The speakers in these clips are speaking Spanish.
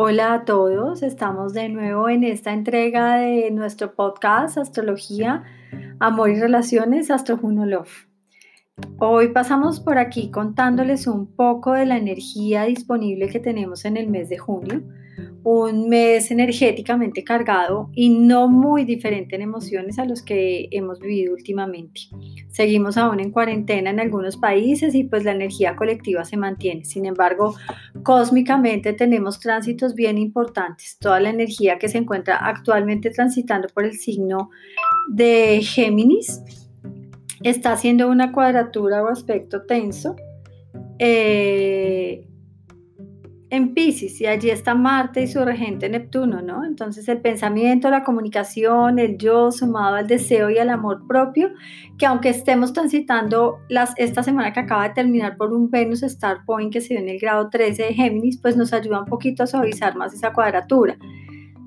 Hola a todos, estamos de nuevo en esta entrega de nuestro podcast Astrología, Amor y Relaciones, Astro Juno Love. Hoy pasamos por aquí contándoles un poco de la energía disponible que tenemos en el mes de junio un mes energéticamente cargado y no muy diferente en emociones a los que hemos vivido últimamente. Seguimos aún en cuarentena en algunos países y pues la energía colectiva se mantiene. Sin embargo, cósmicamente tenemos tránsitos bien importantes. Toda la energía que se encuentra actualmente transitando por el signo de Géminis está haciendo una cuadratura o aspecto tenso. Eh, en Pisces y allí está Marte y su regente Neptuno, ¿no? Entonces el pensamiento, la comunicación, el yo sumado al deseo y al amor propio, que aunque estemos transitando las, esta semana que acaba de terminar por un Venus Star Point que se ve en el grado 13 de Géminis, pues nos ayuda un poquito a suavizar más esa cuadratura.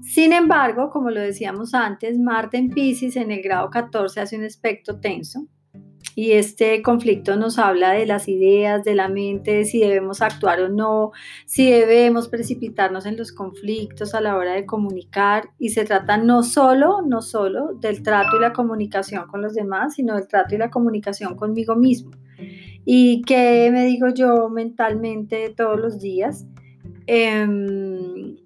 Sin embargo, como lo decíamos antes, Marte en Pisces en el grado 14 hace un aspecto tenso, y este conflicto nos habla de las ideas, de la mente, de si debemos actuar o no, si debemos precipitarnos en los conflictos a la hora de comunicar. Y se trata no solo, no solo del trato y la comunicación con los demás, sino del trato y la comunicación conmigo mismo. ¿Y qué me digo yo mentalmente todos los días? Em,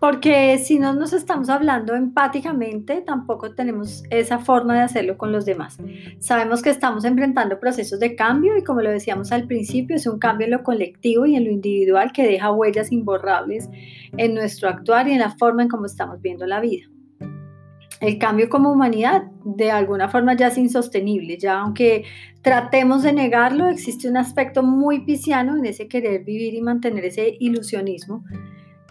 porque si no nos estamos hablando empáticamente, tampoco tenemos esa forma de hacerlo con los demás. Sabemos que estamos enfrentando procesos de cambio y como lo decíamos al principio, es un cambio en lo colectivo y en lo individual que deja huellas imborrables en nuestro actuar y en la forma en cómo estamos viendo la vida. El cambio como humanidad de alguna forma ya es insostenible, ya aunque tratemos de negarlo, existe un aspecto muy pisciano en ese querer vivir y mantener ese ilusionismo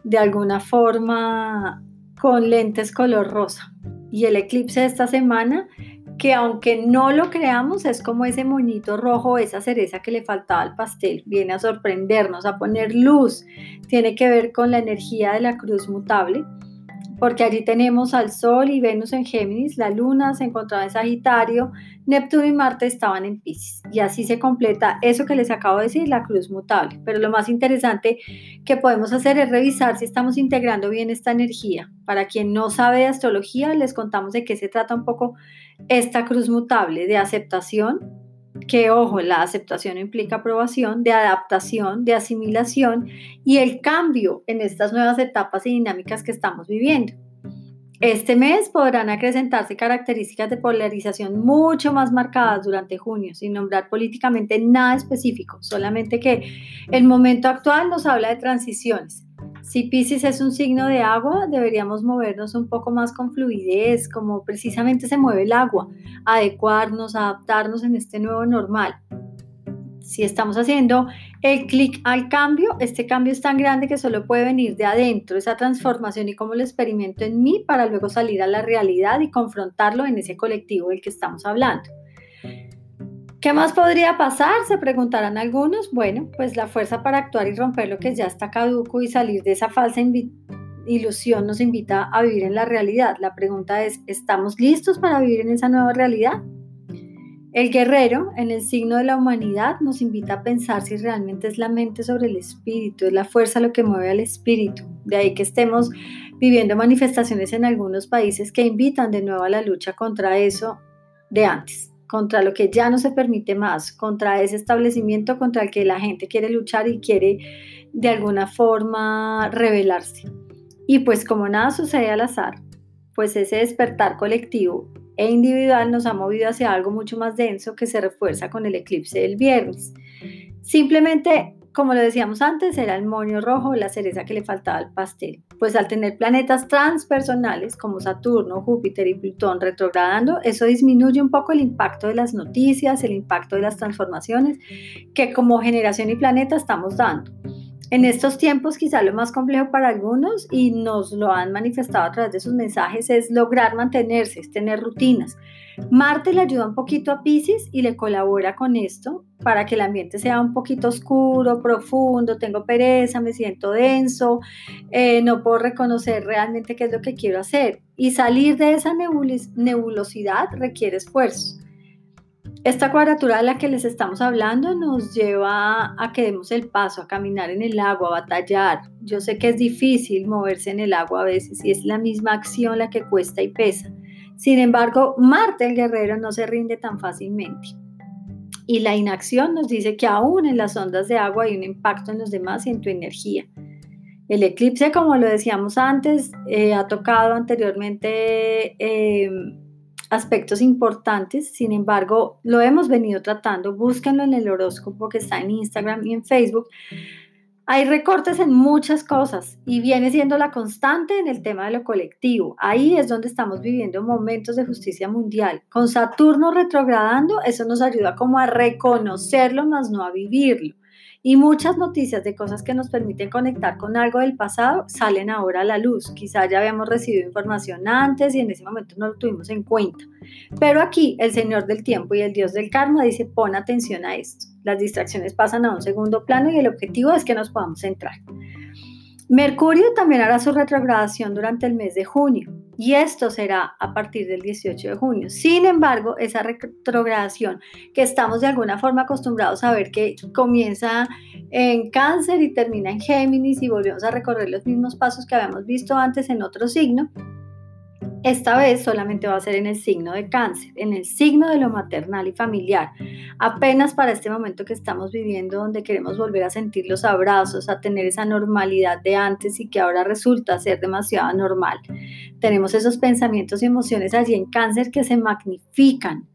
de alguna forma con lentes color rosa. Y el eclipse de esta semana, que aunque no lo creamos, es como ese moñito rojo, esa cereza que le faltaba al pastel, viene a sorprendernos, a poner luz, tiene que ver con la energía de la cruz mutable porque allí tenemos al Sol y Venus en Géminis, la Luna se encontraba en Sagitario, Neptuno y Marte estaban en Pisces. Y así se completa eso que les acabo de decir, la cruz mutable. Pero lo más interesante que podemos hacer es revisar si estamos integrando bien esta energía. Para quien no sabe astrología, les contamos de qué se trata un poco esta cruz mutable, de aceptación, que ojo, la aceptación implica aprobación, de adaptación, de asimilación y el cambio en estas nuevas etapas y dinámicas que estamos viviendo. Este mes podrán acrecentarse características de polarización mucho más marcadas durante junio, sin nombrar políticamente nada específico, solamente que el momento actual nos habla de transiciones, si Pisces es un signo de agua, deberíamos movernos un poco más con fluidez, como precisamente se mueve el agua, adecuarnos, adaptarnos en este nuevo normal. Si estamos haciendo el clic al cambio, este cambio es tan grande que solo puede venir de adentro, esa transformación y cómo lo experimento en mí para luego salir a la realidad y confrontarlo en ese colectivo del que estamos hablando. ¿Qué más podría pasar? Se preguntarán algunos. Bueno, pues la fuerza para actuar y romper lo que ya está caduco y salir de esa falsa ilusión nos invita a vivir en la realidad. La pregunta es, ¿estamos listos para vivir en esa nueva realidad? El guerrero, en el signo de la humanidad, nos invita a pensar si realmente es la mente sobre el espíritu, es la fuerza lo que mueve al espíritu. De ahí que estemos viviendo manifestaciones en algunos países que invitan de nuevo a la lucha contra eso de antes contra lo que ya no se permite más, contra ese establecimiento contra el que la gente quiere luchar y quiere de alguna forma rebelarse. Y pues como nada sucede al azar, pues ese despertar colectivo e individual nos ha movido hacia algo mucho más denso que se refuerza con el eclipse del viernes. Simplemente como lo decíamos antes, era el moño rojo, la cereza que le faltaba al pastel. Pues al tener planetas transpersonales como Saturno, Júpiter y Plutón retrogradando, eso disminuye un poco el impacto de las noticias, el impacto de las transformaciones que como generación y planeta estamos dando. En estos tiempos quizá lo más complejo para algunos y nos lo han manifestado a través de sus mensajes es lograr mantenerse, es tener rutinas. Marte le ayuda un poquito a Pisces y le colabora con esto para que el ambiente sea un poquito oscuro, profundo, tengo pereza, me siento denso, eh, no puedo reconocer realmente qué es lo que quiero hacer. Y salir de esa nebulosidad requiere esfuerzo. Esta cuadratura de la que les estamos hablando nos lleva a que demos el paso, a caminar en el agua, a batallar. Yo sé que es difícil moverse en el agua a veces y es la misma acción la que cuesta y pesa. Sin embargo, Marte el guerrero no se rinde tan fácilmente. Y la inacción nos dice que aún en las ondas de agua hay un impacto en los demás y en tu energía. El eclipse, como lo decíamos antes, eh, ha tocado anteriormente eh, aspectos importantes, sin embargo, lo hemos venido tratando. Búsquenlo en el horóscopo que está en Instagram y en Facebook. Hay recortes en muchas cosas y viene siendo la constante en el tema de lo colectivo. Ahí es donde estamos viviendo momentos de justicia mundial. Con Saturno retrogradando, eso nos ayuda como a reconocerlo, más no a vivirlo. Y muchas noticias de cosas que nos permiten conectar con algo del pasado salen ahora a la luz. Quizá ya habíamos recibido información antes y en ese momento no lo tuvimos en cuenta. Pero aquí el Señor del tiempo y el Dios del karma dice, pon atención a esto. Las distracciones pasan a un segundo plano y el objetivo es que nos podamos centrar. Mercurio también hará su retrogradación durante el mes de junio y esto será a partir del 18 de junio. Sin embargo, esa retrogradación que estamos de alguna forma acostumbrados a ver que comienza en cáncer y termina en Géminis y volvemos a recorrer los mismos pasos que habíamos visto antes en otro signo, esta vez solamente va a ser en el signo de cáncer, en el signo de lo maternal y familiar. Apenas para este momento que estamos viviendo donde queremos volver a sentir los abrazos, a tener esa normalidad de antes y que ahora resulta ser demasiado normal. Tenemos esos pensamientos y emociones allí en cáncer que se magnifican.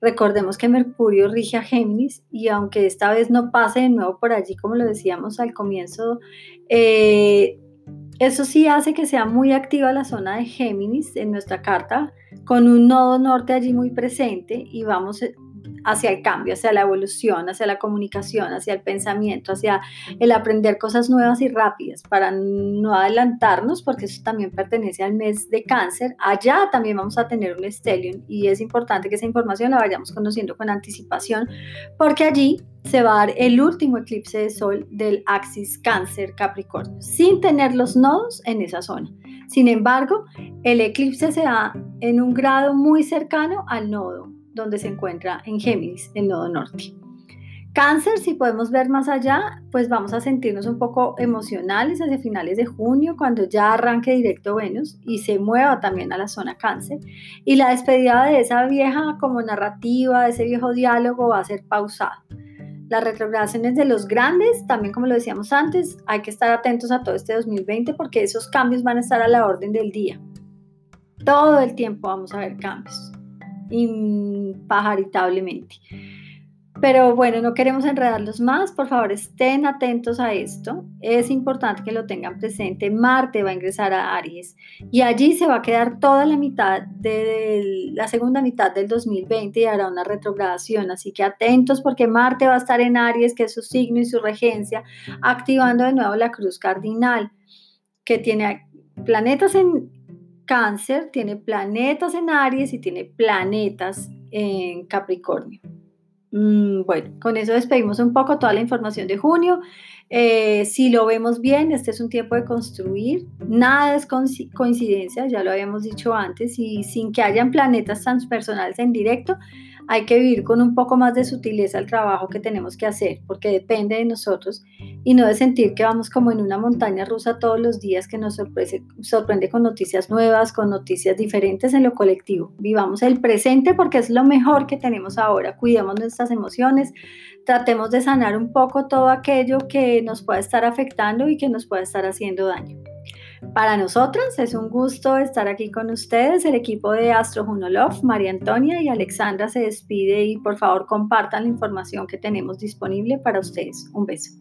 Recordemos que Mercurio rige a Géminis y aunque esta vez no pase de nuevo por allí, como lo decíamos al comienzo, eh, eso sí hace que sea muy activa la zona de Géminis en nuestra carta, con un nodo norte allí muy presente y vamos hacia el cambio, hacia la evolución, hacia la comunicación, hacia el pensamiento, hacia el aprender cosas nuevas y rápidas para no adelantarnos, porque eso también pertenece al mes de cáncer. Allá también vamos a tener un stellium y es importante que esa información la vayamos conociendo con anticipación, porque allí se va a dar el último eclipse de sol del axis cáncer Capricornio, sin tener los nodos en esa zona. Sin embargo, el eclipse se da en un grado muy cercano al nodo donde se encuentra en Géminis, el nodo norte. Cáncer, si podemos ver más allá, pues vamos a sentirnos un poco emocionales hacia finales de junio, cuando ya arranque directo Venus y se mueva también a la zona cáncer. Y la despedida de esa vieja como narrativa, de ese viejo diálogo va a ser pausado. Las retrogradaciones de los grandes, también como lo decíamos antes, hay que estar atentos a todo este 2020 porque esos cambios van a estar a la orden del día. Todo el tiempo vamos a ver cambios impajaritablemente. Pero bueno, no queremos enredarlos más, por favor estén atentos a esto. Es importante que lo tengan presente. Marte va a ingresar a Aries y allí se va a quedar toda la mitad de la segunda mitad del 2020 y hará una retrogradación. Así que atentos porque Marte va a estar en Aries, que es su signo y su regencia, activando de nuevo la cruz cardinal, que tiene planetas en Cáncer tiene planetas en Aries y tiene planetas en Capricornio. Mm, bueno, con eso despedimos un poco toda la información de junio. Eh, si lo vemos bien, este es un tiempo de construir. Nada es coincidencia, ya lo habíamos dicho antes, y sin que hayan planetas transpersonales en directo, hay que vivir con un poco más de sutileza el trabajo que tenemos que hacer, porque depende de nosotros y no de sentir que vamos como en una montaña rusa todos los días que nos sorprende, sorprende con noticias nuevas, con noticias diferentes en lo colectivo. Vivamos el presente porque es lo mejor que tenemos ahora. Cuidemos nuestras emociones, tratemos de sanar un poco todo aquello que nos pueda estar afectando y que nos pueda estar haciendo daño. Para nosotras es un gusto estar aquí con ustedes. El equipo de Astro Love, María Antonia y Alexandra se despide y por favor compartan la información que tenemos disponible para ustedes. Un beso.